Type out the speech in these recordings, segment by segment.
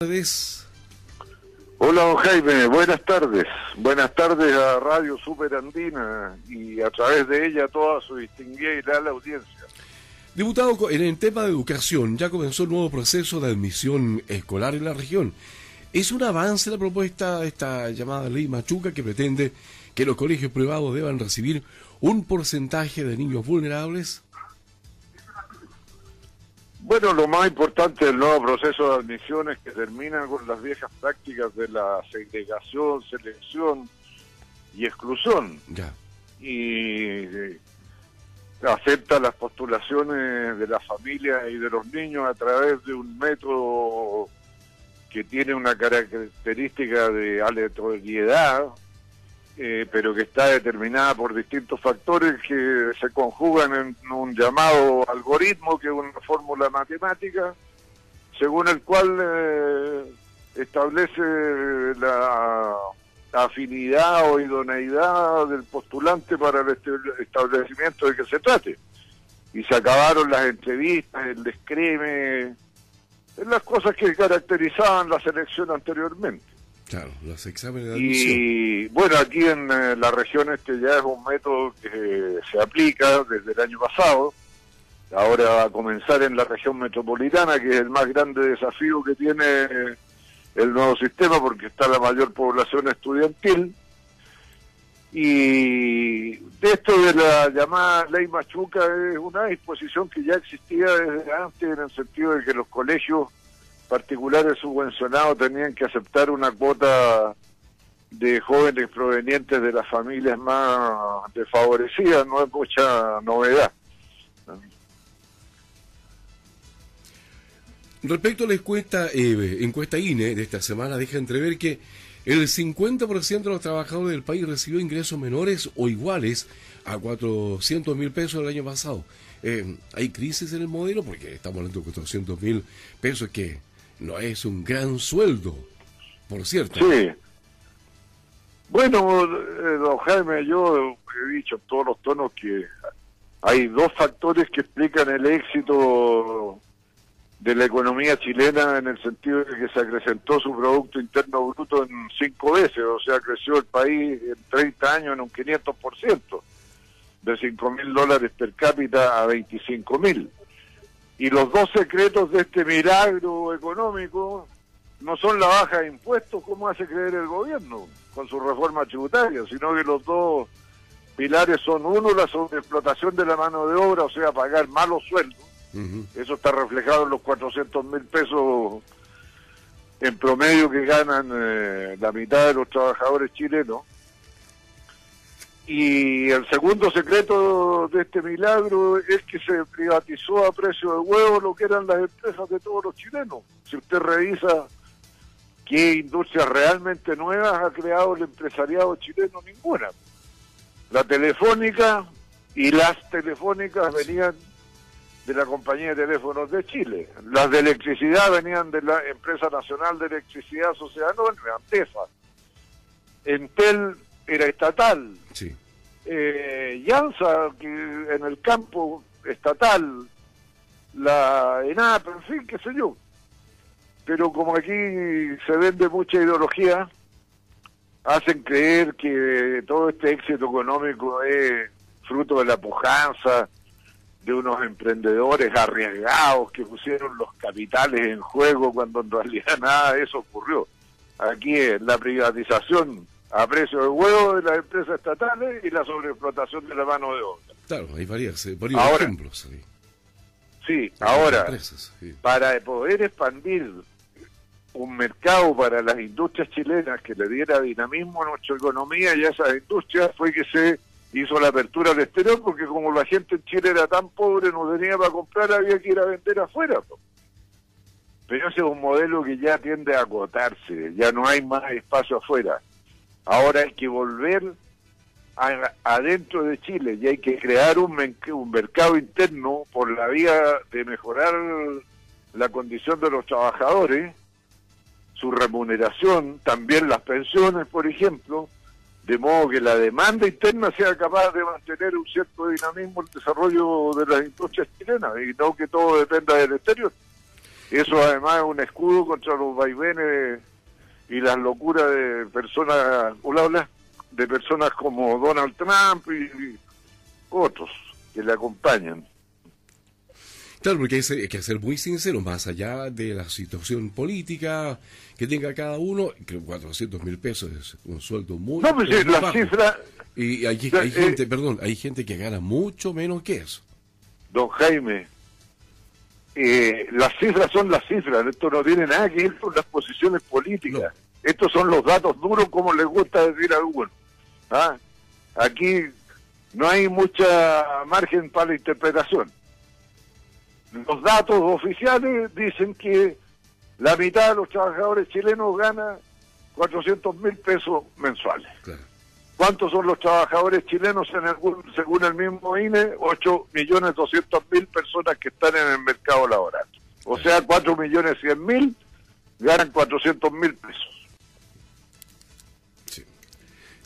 tardes. Hola, don Jaime, buenas tardes. Buenas tardes a Radio Super Andina y a través de ella a toda su distinguida y leal audiencia. Diputado, en el tema de educación ya comenzó el nuevo proceso de admisión escolar en la región. ¿Es un avance la propuesta, esta llamada ley Machuca, que pretende que los colegios privados deban recibir un porcentaje de niños vulnerables? Bueno, lo más importante del nuevo proceso de admisión es que termina con las viejas prácticas de la segregación, selección y exclusión. Ya. Y eh, acepta las postulaciones de la familia y de los niños a través de un método que tiene una característica de aleatoriedad, eh, pero que está determinada por distintos factores que se conjugan en un llamado algoritmo, que es una fórmula matemática, según el cual eh, establece la afinidad o idoneidad del postulante para el establecimiento de que se trate. Y se acabaron las entrevistas, el descreme, las cosas que caracterizaban la selección anteriormente. Claro, los exámenes de admisión. Y bueno, aquí en eh, la región este ya es un método que se aplica desde el año pasado. Ahora va a comenzar en la región metropolitana, que es el más grande desafío que tiene el nuevo sistema porque está la mayor población estudiantil. Y de esto de la llamada ley Machuca es una disposición que ya existía desde antes en el sentido de que los colegios particulares subvencionados tenían que aceptar una cuota de jóvenes provenientes de las familias más desfavorecidas, no es mucha novedad. Respecto a la encuesta, eh, encuesta INE de esta semana, deja entrever que el 50% de los trabajadores del país recibió ingresos menores o iguales a 400 mil pesos el año pasado. Eh, ¿Hay crisis en el modelo? Porque estamos hablando de 400 mil pesos que no es un gran sueldo, por cierto. Sí. Bueno, eh, don Jaime, yo he dicho en todos los tonos que hay dos factores que explican el éxito de la economía chilena en el sentido de que se acrecentó su Producto Interno Bruto en cinco veces, o sea, creció el país en 30 años en un 500%, de 5 mil dólares per cápita a 25 mil. Y los dos secretos de este milagro económico no son la baja de impuestos como hace creer el gobierno con su reforma tributaria, sino que los dos pilares son uno, la sobreexplotación de la mano de obra, o sea, pagar malos sueldos. Eso está reflejado en los 400 mil pesos en promedio que ganan eh, la mitad de los trabajadores chilenos. Y el segundo secreto de este milagro es que se privatizó a precio de huevo lo que eran las empresas de todos los chilenos. Si usted revisa qué industrias realmente nuevas ha creado el empresariado chileno, ninguna. La telefónica y las telefónicas venían de la compañía de teléfonos de Chile. Las de electricidad venían de la Empresa Nacional de Electricidad Sociedad Anónima, ANTEFA. Entel era estatal. Sí. Eh, Yansa, que en el campo estatal, la ENAP, en fin, qué sé yo. Pero como aquí se vende mucha ideología, hacen creer que todo este éxito económico es fruto de la pujanza de unos emprendedores arriesgados que pusieron los capitales en juego cuando en realidad nada de eso ocurrió. Aquí es la privatización a precio de huevo de las empresas estatales y la sobreexplotación de la mano de obra. Claro, hay varios, eh, varios ejemplos. Sí, ahora, para poder expandir un mercado para las industrias chilenas que le diera dinamismo a nuestra economía y a esas industrias fue que se hizo la apertura al exterior porque como la gente en Chile era tan pobre no tenía para comprar había que ir a vender afuera pero ese es un modelo que ya tiende a agotarse ya no hay más espacio afuera ahora hay que volver adentro de Chile y hay que crear un, un mercado interno por la vía de mejorar la condición de los trabajadores su remuneración también las pensiones por ejemplo de modo que la demanda interna sea capaz de mantener un cierto dinamismo el desarrollo de las industrias chilenas y no que todo dependa del exterior. Eso además es un escudo contra los vaivenes y las locuras de personas, hola, de personas como Donald Trump y otros que le acompañan. Claro, porque hay que ser muy sincero, más allá de la situación política que tenga cada uno, que 400 mil pesos es un sueldo muy... No, pues la cifra... Y hay, hay gente, perdón, hay gente que gana mucho menos que eso. Don Jaime, eh, las cifras son las cifras, esto no tiene nada que ver con las posiciones políticas. Estos son los datos duros, como les gusta decir a algunos. ¿Ah? Aquí no hay mucha margen para la interpretación. Los datos oficiales dicen que la mitad de los trabajadores chilenos gana 400 mil pesos mensuales. ¿Cuántos son los trabajadores chilenos en el, según el mismo INE? 8 millones 200 mil personas que están en el mercado laboral. O sea, 4 millones 100 mil ganan 400 mil pesos. Sí.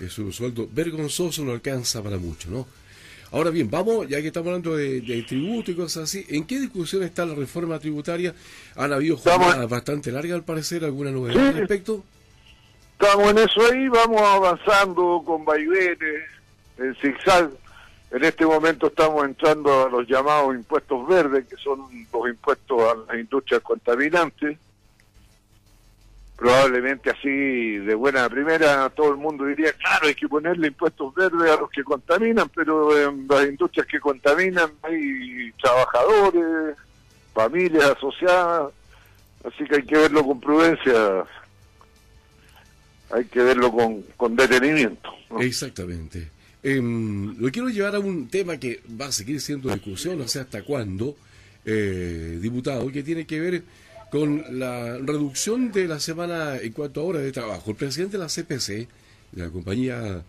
Es un sueldo vergonzoso, no alcanza para mucho, ¿no? Ahora bien, vamos, ya que estamos hablando de, tributo y cosas así, ¿en qué discusión está la reforma tributaria? ¿Han habido jornadas bastante largas al parecer? ¿Alguna novedad al respecto? Estamos en eso ahí, vamos avanzando con vaivenes, en zigzag. En este momento estamos entrando a los llamados impuestos verdes, que son los impuestos a las industrias contaminantes probablemente así de buena primera todo el mundo diría, claro, hay que ponerle impuestos verdes a los que contaminan, pero en las industrias que contaminan hay trabajadores, familias asociadas, así que hay que verlo con prudencia, hay que verlo con, con detenimiento. Exactamente. Em, lo quiero llevar a un tema que va a seguir siendo discusión, no sé hasta cuándo, eh, diputado, que tiene que ver con la reducción de la semana en cuanto a horas de trabajo. El presidente de la CPC, de la compañía,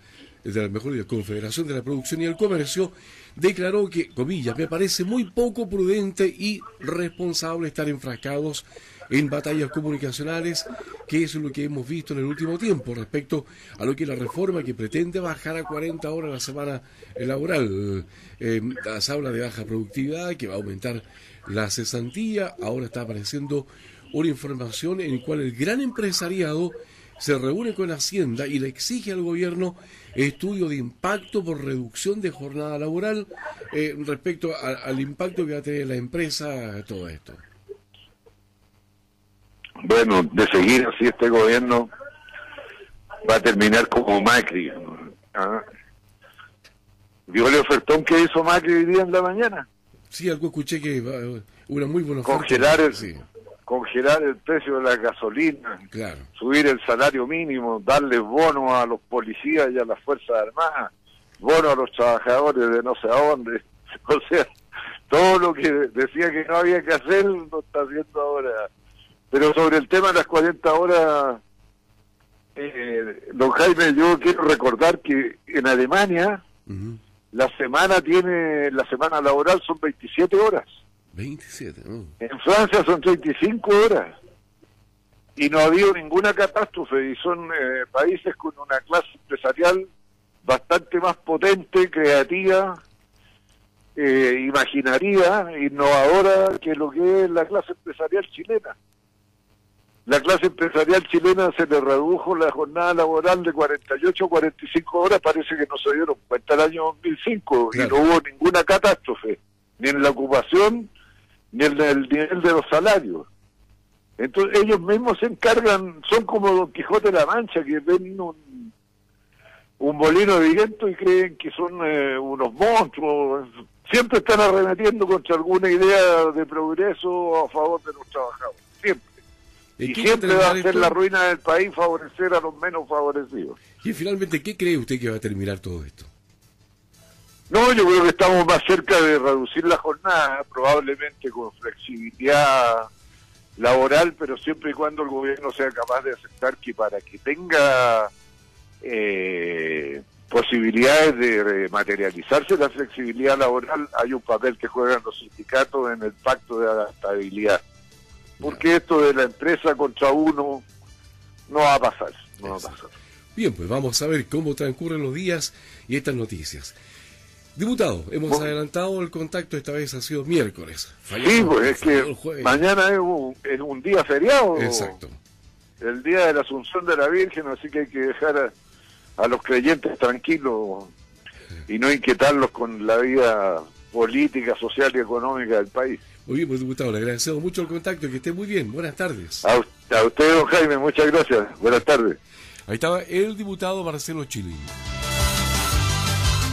de la mejor de Confederación de la Producción y el Comercio, declaró que, comillas, me parece muy poco prudente y responsable estar enfrascados en batallas comunicacionales, que es lo que hemos visto en el último tiempo respecto a lo que la reforma que pretende bajar a 40 horas la semana laboral. Eh, se habla de baja productividad, que va a aumentar la cesantía, ahora está apareciendo una información en la cual el gran empresariado se reúne con Hacienda y le exige al gobierno estudio de impacto por reducción de jornada laboral eh, respecto al impacto que va a tener la empresa todo esto. Bueno, de seguir así este gobierno va a terminar como Macri. ¿Ah? ¿Vio el ofertón que hizo Macri hoy día en la mañana? Sí, algo escuché que una muy buena congelar el, congelar el precio de la gasolina, subir el salario mínimo, darle bono a los policías y a las fuerzas armadas, bono a los trabajadores de no sé a dónde, o sea, todo lo que decía que no había que hacer lo está haciendo ahora. Pero sobre el tema de las 40 horas, eh, don Jaime, yo quiero recordar que en Alemania la semana tiene, la semana laboral son 27 horas. 27, En Francia son 35 horas. Y no ha habido ninguna catástrofe y son eh, países con una clase empresarial bastante más potente, creativa, eh, imaginaria, innovadora que lo que es la clase empresarial chilena la clase empresarial chilena se le redujo la jornada laboral de 48 a 45 horas, parece que no se dieron cuenta el año 2005 y no hubo ninguna catástrofe, ni en la ocupación, ni en el nivel de los salarios. Entonces ellos mismos se encargan, son como Don Quijote de la Mancha, que ven un, un molino de viento y creen que son eh, unos monstruos. Siempre están arremetiendo contra alguna idea de progreso a favor de los trabajadores. Siempre. Y siempre va a ser la ruina del país favorecer a los menos favorecidos. Y finalmente, ¿qué cree usted que va a terminar todo esto? No, yo creo que estamos más cerca de reducir la jornada, probablemente con flexibilidad laboral, pero siempre y cuando el gobierno sea capaz de aceptar que para que tenga eh, posibilidades de materializarse la flexibilidad laboral, hay un papel que juegan los sindicatos en el pacto de adaptabilidad porque esto de la empresa contra uno no va a pasar, no va a pasar. Bien, pues vamos a ver cómo transcurren los días y estas noticias. Diputado, hemos adelantado el contacto, esta vez ha sido miércoles. sí, pues es que mañana es un, es un, día feriado. Exacto. El día de la Asunción de la Virgen, así que hay que dejar a, los creyentes tranquilos y no inquietarlos con la vida política, social y económica del país. Muy bien, pues diputado, le agradecemos mucho el contacto y que esté muy bien. Buenas tardes. A, a usted, don Jaime, muchas gracias. Buenas tardes. Ahí estaba el diputado Marcelo Chilín.